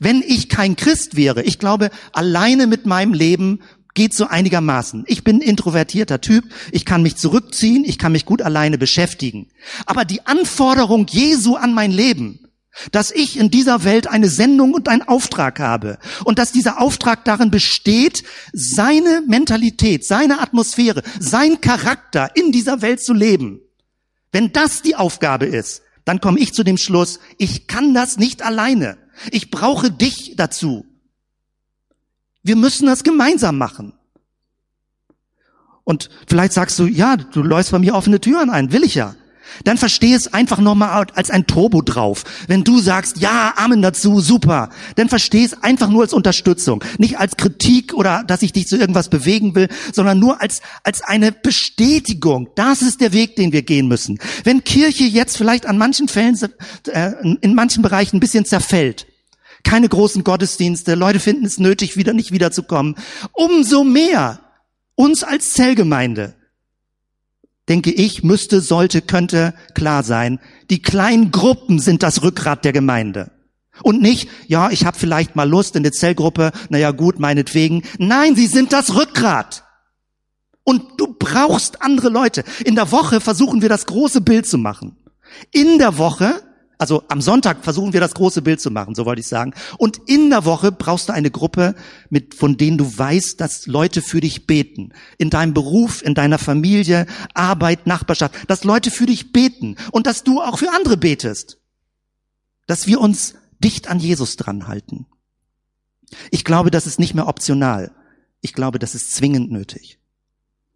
Wenn ich kein Christ wäre, ich glaube, alleine mit meinem Leben geht so einigermaßen. Ich bin introvertierter Typ, ich kann mich zurückziehen, ich kann mich gut alleine beschäftigen. Aber die Anforderung Jesu an mein Leben, dass ich in dieser Welt eine Sendung und einen Auftrag habe und dass dieser Auftrag darin besteht, seine Mentalität, seine Atmosphäre, sein Charakter in dieser Welt zu leben. Wenn das die Aufgabe ist, dann komme ich zu dem Schluss, ich kann das nicht alleine. Ich brauche dich dazu. Wir müssen das gemeinsam machen. Und vielleicht sagst du, ja, du läufst bei mir offene Türen ein, will ich ja dann verstehe es einfach nochmal als ein Turbo drauf. Wenn du sagst, ja, Amen dazu, super, dann verstehe es einfach nur als Unterstützung. Nicht als Kritik oder dass ich dich zu irgendwas bewegen will, sondern nur als, als eine Bestätigung. Das ist der Weg, den wir gehen müssen. Wenn Kirche jetzt vielleicht an manchen Fällen, äh, in manchen Bereichen ein bisschen zerfällt, keine großen Gottesdienste, Leute finden es nötig, wieder nicht wiederzukommen, umso mehr uns als Zellgemeinde denke ich, müsste, sollte, könnte klar sein. Die kleinen Gruppen sind das Rückgrat der Gemeinde. Und nicht, ja, ich habe vielleicht mal Lust in der Zellgruppe, naja gut, meinetwegen. Nein, sie sind das Rückgrat. Und du brauchst andere Leute. In der Woche versuchen wir das große Bild zu machen. In der Woche also am Sonntag versuchen wir das große Bild zu machen, so wollte ich sagen. Und in der Woche brauchst du eine Gruppe, mit, von denen du weißt, dass Leute für dich beten. In deinem Beruf, in deiner Familie, Arbeit, Nachbarschaft, dass Leute für dich beten und dass du auch für andere betest. Dass wir uns dicht an Jesus dran halten. Ich glaube, das ist nicht mehr optional. Ich glaube, das ist zwingend nötig.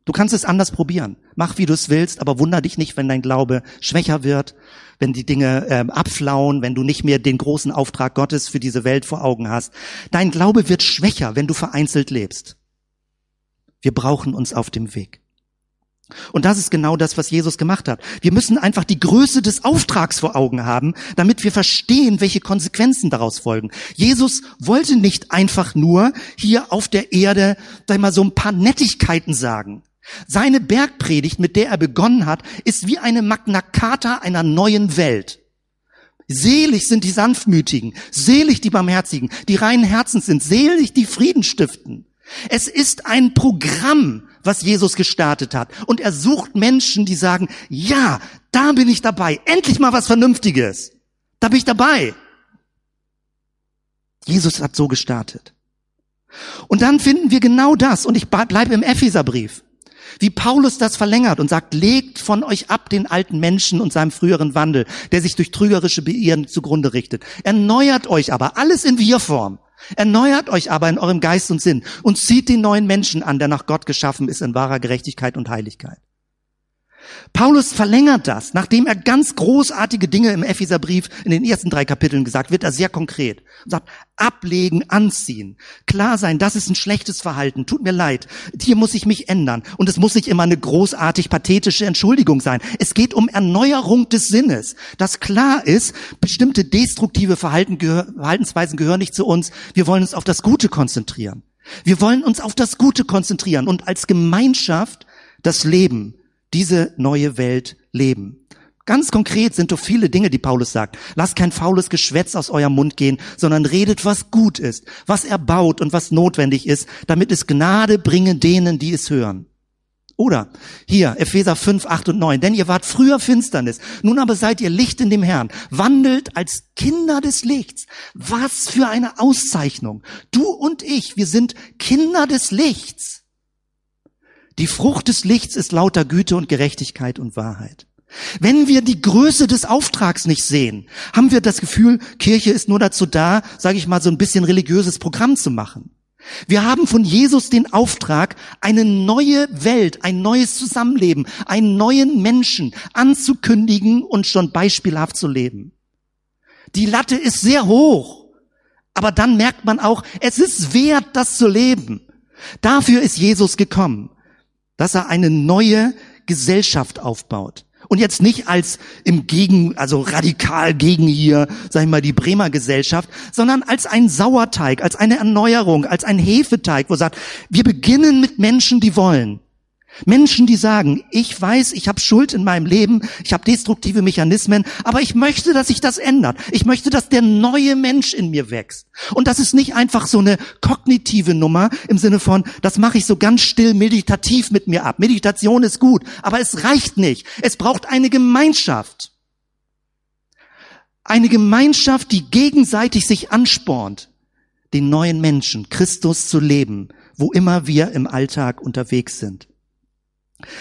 Du kannst es anders probieren. Mach, wie du es willst, aber wunder dich nicht, wenn dein Glaube schwächer wird, wenn die Dinge ähm, abflauen, wenn du nicht mehr den großen Auftrag Gottes für diese Welt vor Augen hast. Dein Glaube wird schwächer, wenn du vereinzelt lebst. Wir brauchen uns auf dem Weg. Und das ist genau das, was Jesus gemacht hat. Wir müssen einfach die Größe des Auftrags vor Augen haben, damit wir verstehen, welche Konsequenzen daraus folgen. Jesus wollte nicht einfach nur hier auf der Erde, sag mal, so ein paar Nettigkeiten sagen. Seine Bergpredigt, mit der er begonnen hat, ist wie eine Magna Carta einer neuen Welt. Selig sind die Sanftmütigen, selig die Barmherzigen, die reinen Herzens sind, selig die Frieden stiften. Es ist ein Programm, was Jesus gestartet hat. Und er sucht Menschen, die sagen, ja, da bin ich dabei. Endlich mal was Vernünftiges. Da bin ich dabei. Jesus hat so gestartet. Und dann finden wir genau das. Und ich bleibe im Epheserbrief. Wie Paulus das verlängert und sagt, legt von euch ab den alten Menschen und seinem früheren Wandel, der sich durch trügerische Beirren zugrunde richtet. Erneuert euch aber, alles in Wir-Form. Erneuert euch aber in eurem Geist und Sinn und zieht den neuen Menschen an, der nach Gott geschaffen ist in wahrer Gerechtigkeit und Heiligkeit. Paulus verlängert das, nachdem er ganz großartige Dinge im Epheserbrief in den ersten drei Kapiteln gesagt, wird er sehr konkret und sagt, ablegen, anziehen, klar sein, das ist ein schlechtes Verhalten, tut mir leid, hier muss ich mich ändern. Und es muss nicht immer eine großartig pathetische Entschuldigung sein. Es geht um Erneuerung des Sinnes, dass klar ist, bestimmte destruktive Verhalten, Verhaltensweisen gehören nicht zu uns, wir wollen uns auf das Gute konzentrieren. Wir wollen uns auf das Gute konzentrieren und als Gemeinschaft das Leben diese neue Welt leben. Ganz konkret sind doch viele Dinge, die Paulus sagt. Lasst kein faules Geschwätz aus eurem Mund gehen, sondern redet, was gut ist, was erbaut und was notwendig ist, damit es Gnade bringe denen, die es hören. Oder hier, Epheser 5, 8 und 9. Denn ihr wart früher Finsternis, nun aber seid ihr Licht in dem Herrn. Wandelt als Kinder des Lichts. Was für eine Auszeichnung. Du und ich, wir sind Kinder des Lichts. Die Frucht des Lichts ist lauter Güte und Gerechtigkeit und Wahrheit. Wenn wir die Größe des Auftrags nicht sehen, haben wir das Gefühl, Kirche ist nur dazu da, sage ich mal, so ein bisschen religiöses Programm zu machen. Wir haben von Jesus den Auftrag, eine neue Welt, ein neues Zusammenleben, einen neuen Menschen anzukündigen und schon beispielhaft zu leben. Die Latte ist sehr hoch. Aber dann merkt man auch, es ist wert, das zu leben. Dafür ist Jesus gekommen, dass er eine neue Gesellschaft aufbaut. Und jetzt nicht als im Gegen, also radikal gegen hier, sag ich mal, die Bremer Gesellschaft, sondern als ein Sauerteig, als eine Erneuerung, als ein Hefeteig, wo sagt, wir beginnen mit Menschen, die wollen. Menschen, die sagen, ich weiß, ich habe Schuld in meinem Leben, ich habe destruktive Mechanismen, aber ich möchte, dass sich das ändert. Ich möchte, dass der neue Mensch in mir wächst. Und das ist nicht einfach so eine kognitive Nummer im Sinne von, das mache ich so ganz still meditativ mit mir ab. Meditation ist gut, aber es reicht nicht. Es braucht eine Gemeinschaft. Eine Gemeinschaft, die gegenseitig sich anspornt, den neuen Menschen, Christus zu leben, wo immer wir im Alltag unterwegs sind.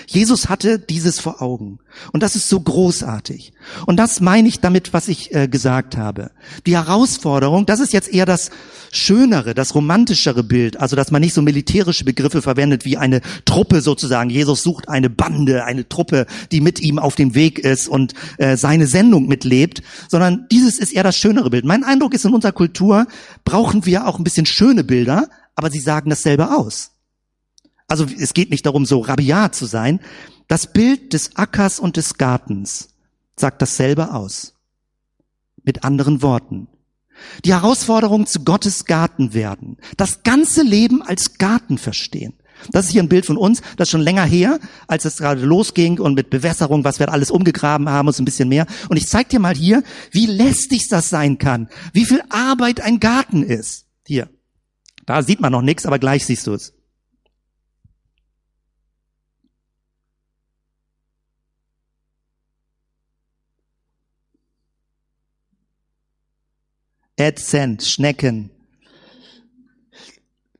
Jesus hatte dieses vor Augen. Und das ist so großartig. Und das meine ich damit, was ich äh, gesagt habe. Die Herausforderung, das ist jetzt eher das schönere, das romantischere Bild, also dass man nicht so militärische Begriffe verwendet wie eine Truppe sozusagen. Jesus sucht eine Bande, eine Truppe, die mit ihm auf dem Weg ist und äh, seine Sendung mitlebt, sondern dieses ist eher das schönere Bild. Mein Eindruck ist, in unserer Kultur brauchen wir auch ein bisschen schöne Bilder, aber sie sagen dasselbe aus. Also es geht nicht darum, so rabiat zu sein. Das Bild des Ackers und des Gartens sagt dasselbe aus. Mit anderen Worten. Die Herausforderung zu Gottes Garten werden. Das ganze Leben als Garten verstehen. Das ist hier ein Bild von uns, das ist schon länger her, als es gerade losging und mit Bewässerung, was wir alles umgegraben haben und so ein bisschen mehr. Und ich zeig dir mal hier, wie lästig das sein kann, wie viel Arbeit ein Garten ist. Hier. Da sieht man noch nichts, aber gleich siehst du es. Ätzend, Schnecken.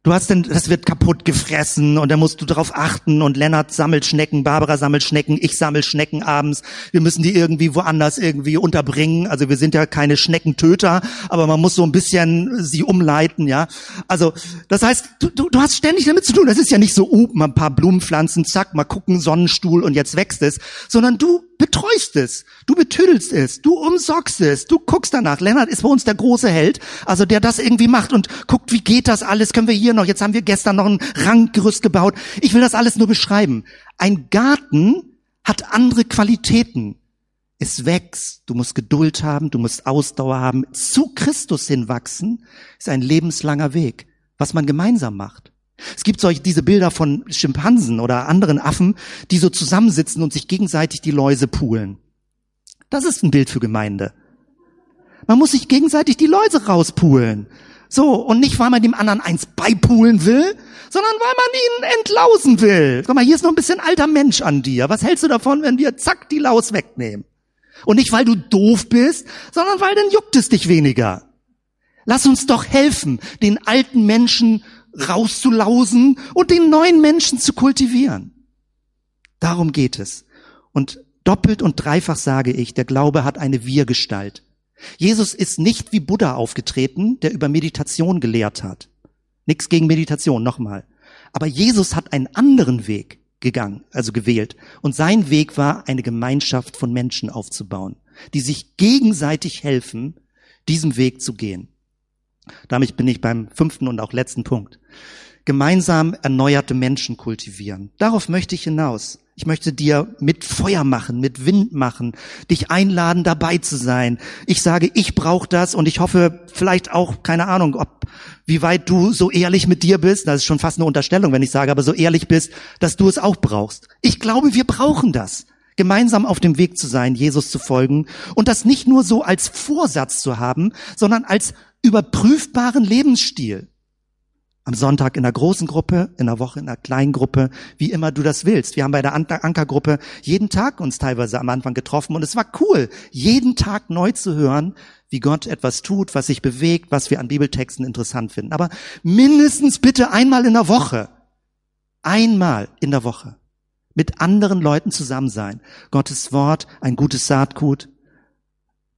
Du hast denn, das wird kaputt gefressen und da musst du darauf achten und Lennart sammelt Schnecken, Barbara sammelt Schnecken, ich sammel Schnecken abends. Wir müssen die irgendwie woanders irgendwie unterbringen. Also wir sind ja keine Schneckentöter, aber man muss so ein bisschen sie umleiten, ja. Also das heißt, du, du, du hast ständig damit zu tun. Das ist ja nicht so, uh, mal ein paar Blumenpflanzen, zack, mal gucken, Sonnenstuhl und jetzt wächst es, sondern du betreust es, du betüdelst es, du umsorgst es, du guckst danach. Lennart ist bei uns der große Held, also der das irgendwie macht und guckt, wie geht das alles, können wir hier noch, jetzt haben wir gestern noch ein Ranggerüst gebaut. Ich will das alles nur beschreiben. Ein Garten hat andere Qualitäten. Es wächst, du musst Geduld haben, du musst Ausdauer haben. Zu Christus hinwachsen ist ein lebenslanger Weg, was man gemeinsam macht. Es gibt solche, diese Bilder von Schimpansen oder anderen Affen, die so zusammensitzen und sich gegenseitig die Läuse pulen. Das ist ein Bild für Gemeinde. Man muss sich gegenseitig die Läuse rauspulen. So, und nicht, weil man dem anderen eins beipulen will, sondern weil man ihn entlausen will. Guck mal, hier ist noch ein bisschen alter Mensch an dir. Was hältst du davon, wenn wir zack die Laus wegnehmen? Und nicht, weil du doof bist, sondern weil dann juckt es dich weniger. Lass uns doch helfen, den alten Menschen rauszulausen und den neuen Menschen zu kultivieren. Darum geht es. Und doppelt und dreifach sage ich, der Glaube hat eine Wir-Gestalt. Jesus ist nicht wie Buddha aufgetreten, der über Meditation gelehrt hat. Nichts gegen Meditation, nochmal. Aber Jesus hat einen anderen Weg gegangen, also gewählt. Und sein Weg war, eine Gemeinschaft von Menschen aufzubauen, die sich gegenseitig helfen, diesem Weg zu gehen. Damit bin ich beim fünften und auch letzten Punkt. Gemeinsam erneuerte Menschen kultivieren. Darauf möchte ich hinaus. Ich möchte dir mit Feuer machen, mit Wind machen, dich einladen, dabei zu sein. Ich sage, ich brauche das und ich hoffe vielleicht auch, keine Ahnung, ob wie weit du so ehrlich mit dir bist. Das ist schon fast eine Unterstellung, wenn ich sage, aber so ehrlich bist, dass du es auch brauchst. Ich glaube, wir brauchen das gemeinsam auf dem Weg zu sein, Jesus zu folgen und das nicht nur so als Vorsatz zu haben, sondern als überprüfbaren Lebensstil. Am Sonntag in der großen Gruppe, in der Woche in der kleinen Gruppe, wie immer du das willst. Wir haben bei der Ankergruppe jeden Tag uns teilweise am Anfang getroffen und es war cool, jeden Tag neu zu hören, wie Gott etwas tut, was sich bewegt, was wir an Bibeltexten interessant finden. Aber mindestens bitte einmal in der Woche. Einmal in der Woche. Mit anderen Leuten zusammen sein. Gottes Wort, ein gutes Saatgut,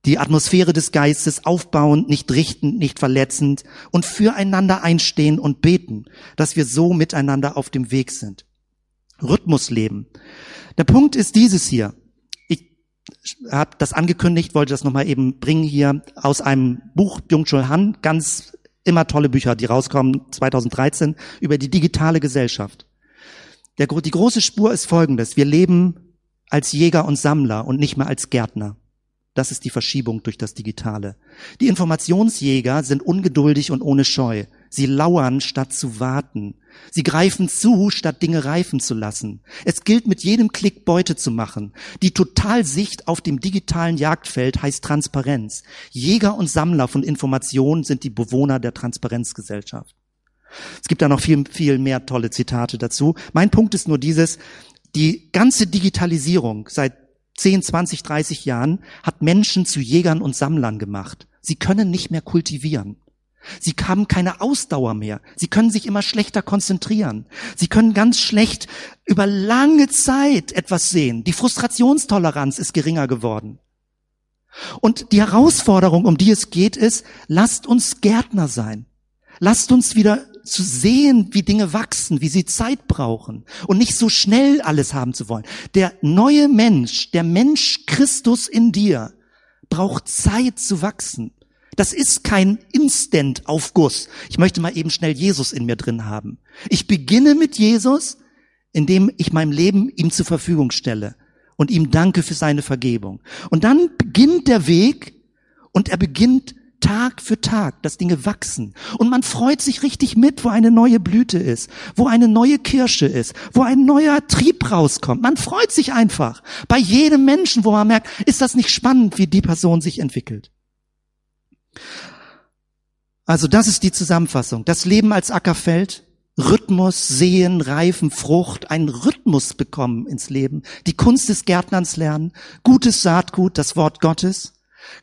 die Atmosphäre des Geistes aufbauend, nicht richtend, nicht verletzend und füreinander einstehen und beten, dass wir so miteinander auf dem Weg sind. Rhythmus leben. Der Punkt ist dieses hier. Ich habe das angekündigt, wollte das nochmal eben bringen hier aus einem Buch Byung-Chul Han, ganz immer tolle Bücher, die rauskommen 2013 über die digitale Gesellschaft. Der, die große Spur ist folgendes. Wir leben als Jäger und Sammler und nicht mehr als Gärtner. Das ist die Verschiebung durch das Digitale. Die Informationsjäger sind ungeduldig und ohne Scheu. Sie lauern, statt zu warten. Sie greifen zu, statt Dinge reifen zu lassen. Es gilt, mit jedem Klick Beute zu machen. Die Totalsicht auf dem digitalen Jagdfeld heißt Transparenz. Jäger und Sammler von Informationen sind die Bewohner der Transparenzgesellschaft. Es gibt da noch viel, viel mehr tolle Zitate dazu. Mein Punkt ist nur dieses, die ganze Digitalisierung seit 10, 20, 30 Jahren hat Menschen zu Jägern und Sammlern gemacht. Sie können nicht mehr kultivieren. Sie haben keine Ausdauer mehr. Sie können sich immer schlechter konzentrieren. Sie können ganz schlecht über lange Zeit etwas sehen. Die Frustrationstoleranz ist geringer geworden. Und die Herausforderung, um die es geht, ist, lasst uns Gärtner sein. Lasst uns wieder zu sehen, wie Dinge wachsen, wie sie Zeit brauchen und nicht so schnell alles haben zu wollen. Der neue Mensch, der Mensch Christus in dir, braucht Zeit zu wachsen. Das ist kein Instant-Aufguss. Ich möchte mal eben schnell Jesus in mir drin haben. Ich beginne mit Jesus, indem ich mein Leben ihm zur Verfügung stelle und ihm danke für seine Vergebung. Und dann beginnt der Weg und er beginnt Tag für Tag, dass Dinge wachsen. Und man freut sich richtig mit, wo eine neue Blüte ist, wo eine neue Kirsche ist, wo ein neuer Trieb rauskommt. Man freut sich einfach. Bei jedem Menschen, wo man merkt, ist das nicht spannend, wie die Person sich entwickelt. Also das ist die Zusammenfassung. Das Leben als Ackerfeld, Rhythmus, Sehen, Reifen, Frucht, einen Rhythmus bekommen ins Leben, die Kunst des Gärtnerns lernen, gutes Saatgut, das Wort Gottes,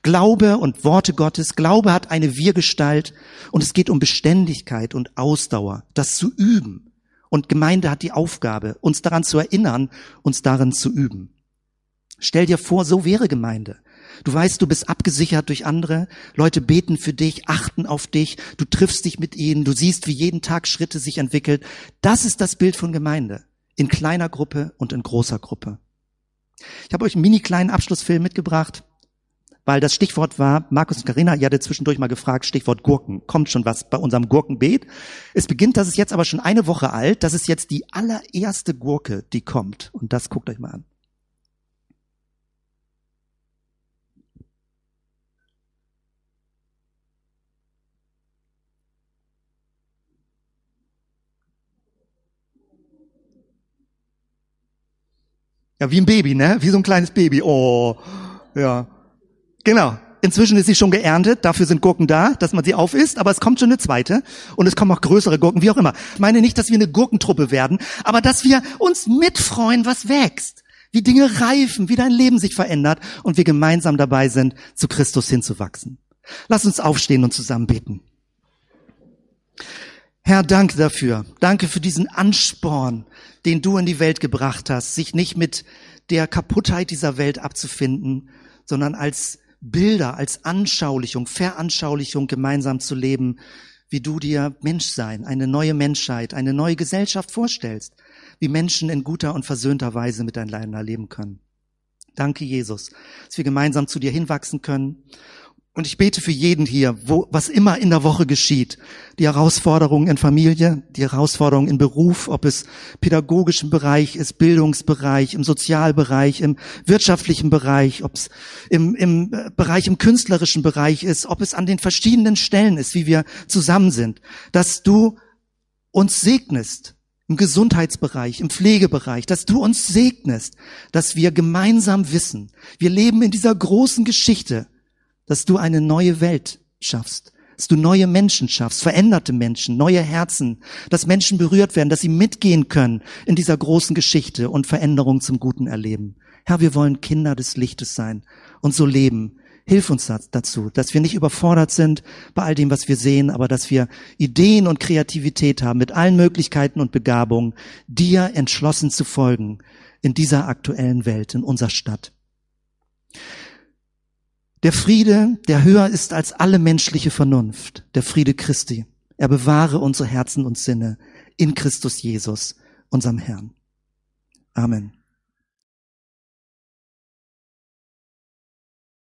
Glaube und Worte Gottes, Glaube hat eine Wir-Gestalt und es geht um Beständigkeit und Ausdauer, das zu üben. Und Gemeinde hat die Aufgabe, uns daran zu erinnern, uns darin zu üben. Stell dir vor, so wäre Gemeinde. Du weißt, du bist abgesichert durch andere. Leute beten für dich, achten auf dich. Du triffst dich mit ihnen. Du siehst, wie jeden Tag Schritte sich entwickelt. Das ist das Bild von Gemeinde. In kleiner Gruppe und in großer Gruppe. Ich habe euch einen mini kleinen Abschlussfilm mitgebracht weil das Stichwort war, Markus und Karina, ihr hattet zwischendurch mal gefragt, Stichwort Gurken. Kommt schon was bei unserem Gurkenbeet? Es beginnt, das ist jetzt aber schon eine Woche alt, das ist jetzt die allererste Gurke, die kommt. Und das guckt euch mal an. Ja, wie ein Baby, ne? Wie so ein kleines Baby. Oh, ja. Genau. Inzwischen ist sie schon geerntet, dafür sind Gurken da, dass man sie aufisst, aber es kommt schon eine zweite und es kommen auch größere Gurken, wie auch immer. Ich meine nicht, dass wir eine Gurkentruppe werden, aber dass wir uns mitfreuen, was wächst, wie Dinge reifen, wie dein Leben sich verändert und wir gemeinsam dabei sind, zu Christus hinzuwachsen. Lass uns aufstehen und zusammen beten. Herr, danke dafür. Danke für diesen Ansporn, den du in die Welt gebracht hast, sich nicht mit der Kaputtheit dieser Welt abzufinden, sondern als Bilder als Anschaulichung, Veranschaulichung gemeinsam zu leben, wie du dir Menschsein, eine neue Menschheit, eine neue Gesellschaft vorstellst, wie Menschen in guter und versöhnter Weise miteinander leben können. Danke, Jesus, dass wir gemeinsam zu dir hinwachsen können und ich bete für jeden hier, wo, was immer in der Woche geschieht. Die Herausforderungen in Familie, die Herausforderungen in Beruf, ob es pädagogischen Bereich ist, Bildungsbereich, im Sozialbereich, im wirtschaftlichen Bereich, ob es im, im Bereich, im künstlerischen Bereich ist, ob es an den verschiedenen Stellen ist, wie wir zusammen sind, dass du uns segnest im Gesundheitsbereich, im Pflegebereich, dass du uns segnest, dass wir gemeinsam wissen, wir leben in dieser großen Geschichte, dass du eine neue Welt schaffst, dass du neue Menschen schaffst, veränderte Menschen, neue Herzen, dass Menschen berührt werden, dass sie mitgehen können in dieser großen Geschichte und Veränderung zum Guten erleben. Herr, wir wollen Kinder des Lichtes sein und so leben. Hilf uns dazu, dass wir nicht überfordert sind bei all dem, was wir sehen, aber dass wir Ideen und Kreativität haben mit allen Möglichkeiten und Begabungen, dir entschlossen zu folgen in dieser aktuellen Welt, in unserer Stadt. Der Friede, der höher ist als alle menschliche Vernunft, der Friede Christi. Er bewahre unsere Herzen und Sinne in Christus Jesus, unserem Herrn. Amen.